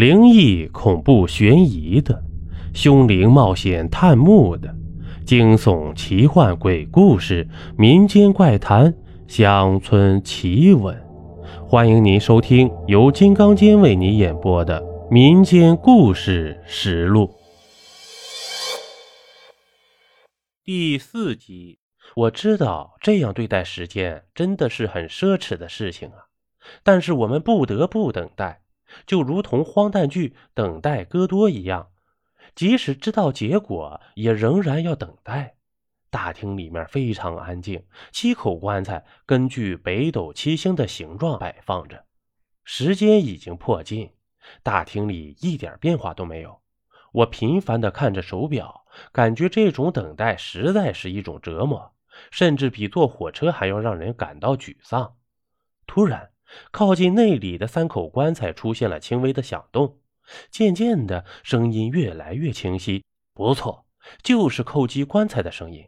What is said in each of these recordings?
灵异、恐怖、悬疑的，凶灵冒险探墓的，惊悚、奇幻、鬼故事、民间怪谈、乡村奇闻，欢迎您收听由金刚间为您演播的《民间故事实录》第四集。我知道这样对待时间真的是很奢侈的事情啊，但是我们不得不等待。就如同荒诞剧《等待戈多》一样，即使知道结果，也仍然要等待。大厅里面非常安静，七口棺材根据北斗七星的形状摆放着。时间已经迫近，大厅里一点变化都没有。我频繁地看着手表，感觉这种等待实在是一种折磨，甚至比坐火车还要让人感到沮丧。突然。靠近内里的三口棺材出现了轻微的响动，渐渐的，声音越来越清晰。不错，就是叩击棺材的声音。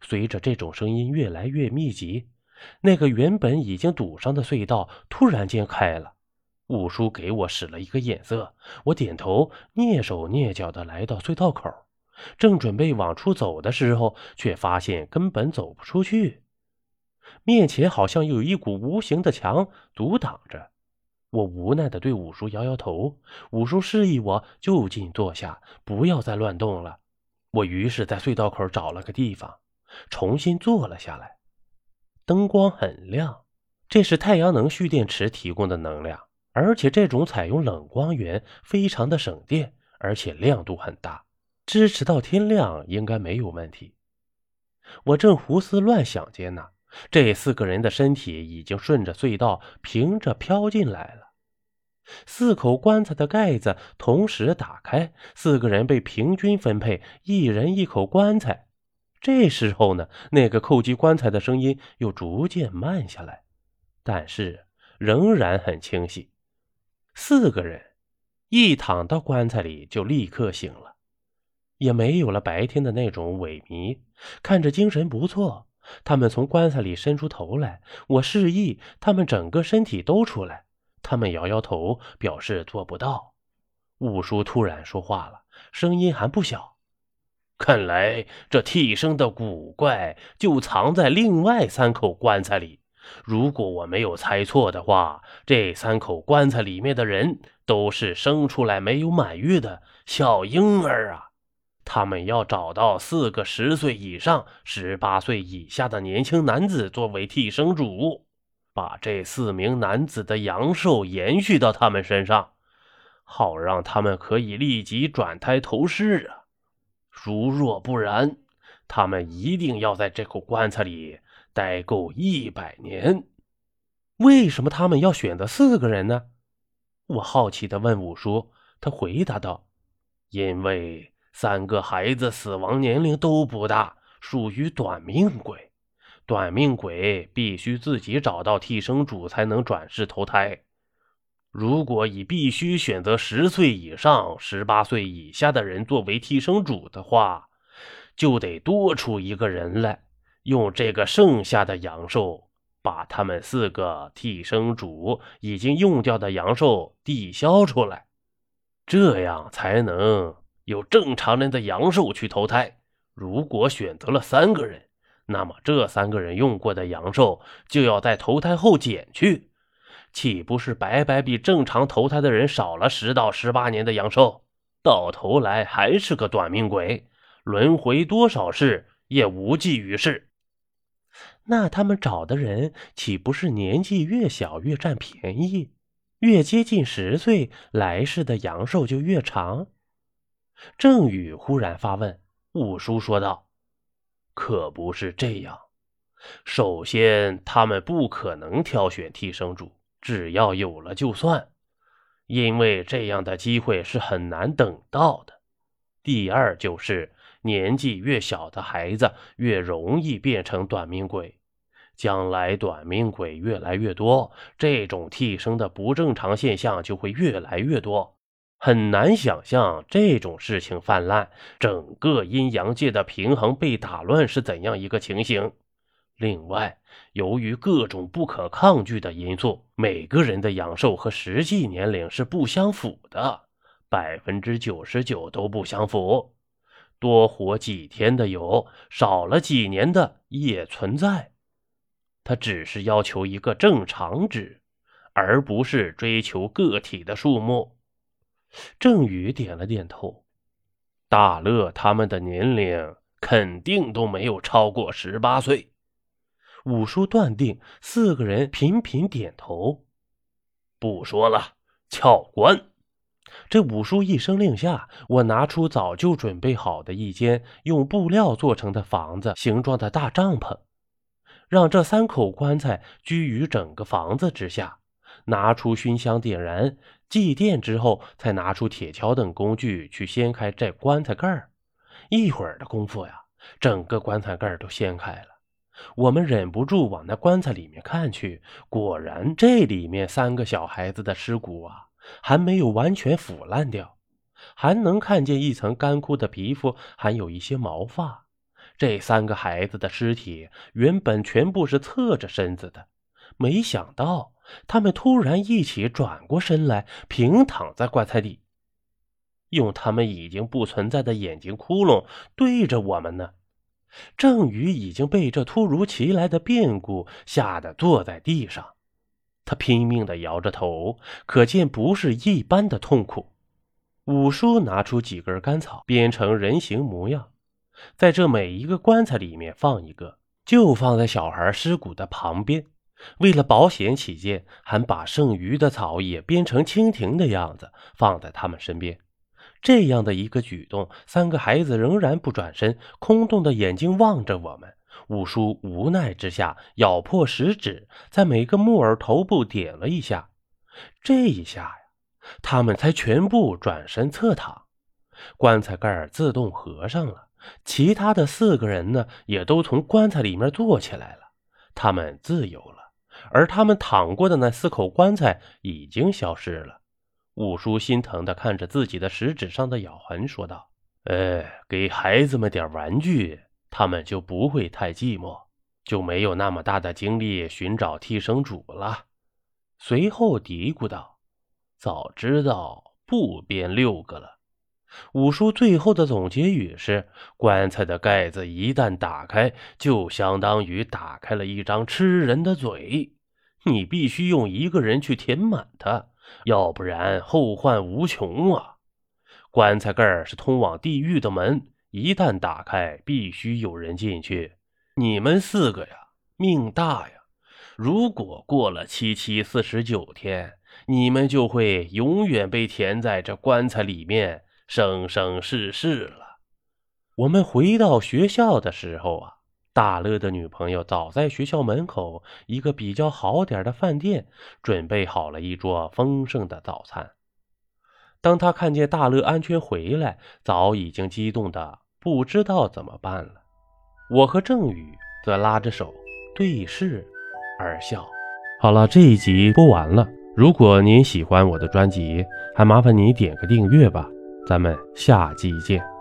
随着这种声音越来越密集，那个原本已经堵上的隧道突然间开了。五叔给我使了一个眼色，我点头，蹑手蹑脚的来到隧道口，正准备往出走的时候，却发现根本走不出去。面前好像有一股无形的墙阻挡着，我无奈的对五叔摇摇头。五叔示意我就近坐下，不要再乱动了。我于是，在隧道口找了个地方，重新坐了下来。灯光很亮，这是太阳能蓄电池提供的能量，而且这种采用冷光源，非常的省电，而且亮度很大，支持到天亮应该没有问题。我正胡思乱想间呢。这四个人的身体已经顺着隧道平着飘进来了。四口棺材的盖子同时打开，四个人被平均分配，一人一口棺材。这时候呢，那个叩击棺材的声音又逐渐慢下来，但是仍然很清晰。四个人一躺到棺材里就立刻醒了，也没有了白天的那种萎靡，看着精神不错。他们从棺材里伸出头来，我示意他们整个身体都出来。他们摇摇头，表示做不到。五叔突然说话了，声音还不小：“看来这替身的古怪就藏在另外三口棺材里。如果我没有猜错的话，这三口棺材里面的人都是生出来没有满月的小婴儿啊！”他们要找到四个十岁以上、十八岁以下的年轻男子作为替生主，把这四名男子的阳寿延续到他们身上，好让他们可以立即转胎投世啊！如若不然，他们一定要在这口棺材里待够一百年。为什么他们要选择四个人呢？我好奇地问五叔，他回答道：“因为。”三个孩子死亡年龄都不大，属于短命鬼。短命鬼必须自己找到替生主才能转世投胎。如果以必须选择十岁以上、十八岁以下的人作为替生主的话，就得多出一个人来，用这个剩下的阳寿把他们四个替生主已经用掉的阳寿抵消出来，这样才能。有正常人的阳寿去投胎。如果选择了三个人，那么这三个人用过的阳寿就要在投胎后减去，岂不是白白比正常投胎的人少了十到十八年的阳寿？到头来还是个短命鬼，轮回多少世也无济于事。那他们找的人岂不是年纪越小越占便宜？越接近十岁，来世的阳寿就越长？郑宇忽然发问，五叔说道：“可不是这样。首先，他们不可能挑选替生主，只要有了就算，因为这样的机会是很难等到的。第二，就是年纪越小的孩子越容易变成短命鬼，将来短命鬼越来越多，这种替生的不正常现象就会越来越多。”很难想象这种事情泛滥，整个阴阳界的平衡被打乱是怎样一个情形。另外，由于各种不可抗拒的因素，每个人的阳寿和实际年龄是不相符的。百分之九十九都不相符。多活几天的有，少了几年的也存在。他只是要求一个正常值，而不是追求个体的数目。郑宇点了点头。大乐他们的年龄肯定都没有超过十八岁。五叔断定，四个人频频点头。不说了，撬棺。这五叔一声令下，我拿出早就准备好的一间用布料做成的房子形状的大帐篷，让这三口棺材居于整个房子之下。拿出熏香点燃祭奠之后，才拿出铁锹等工具去掀开这棺材盖儿。一会儿的功夫呀，整个棺材盖都掀开了。我们忍不住往那棺材里面看去，果然这里面三个小孩子的尸骨啊。还没有完全腐烂掉，还能看见一层干枯的皮肤，还有一些毛发。这三个孩子的尸体原本全部是侧着身子的，没想到他们突然一起转过身来，平躺在棺材里，用他们已经不存在的眼睛窟窿对着我们呢。郑宇已经被这突如其来的变故吓得坐在地上。他拼命地摇着头，可见不是一般的痛苦。五叔拿出几根干草，编成人形模样，在这每一个棺材里面放一个，就放在小孩尸骨的旁边。为了保险起见，还把剩余的草也编成蜻蜓的样子，放在他们身边。这样的一个举动，三个孩子仍然不转身，空洞的眼睛望着我们。五叔无奈之下，咬破食指，在每个木耳头部点了一下。这一下呀，他们才全部转身侧躺，棺材盖自动合上了。其他的四个人呢，也都从棺材里面坐起来了，他们自由了。而他们躺过的那四口棺材已经消失了。五叔心疼地看着自己的食指上的咬痕，说道：“哎，给孩子们点玩具。”他们就不会太寂寞，就没有那么大的精力寻找替生主了。随后嘀咕道：“早知道不编六个了。”五叔最后的总结语是：“棺材的盖子一旦打开，就相当于打开了一张吃人的嘴，你必须用一个人去填满它，要不然后患无穷啊！棺材盖是通往地狱的门。”一旦打开，必须有人进去。你们四个呀，命大呀！如果过了七七四十九天，你们就会永远被填在这棺材里面，生生世世了。我们回到学校的时候啊，大乐的女朋友早在学校门口一个比较好点的饭店准备好了一桌丰盛的早餐。当他看见大乐安全回来，早已经激动的不知道怎么办了。我和郑宇则拉着手对视而笑。好了，这一集播完了。如果您喜欢我的专辑，还麻烦你点个订阅吧。咱们下集见。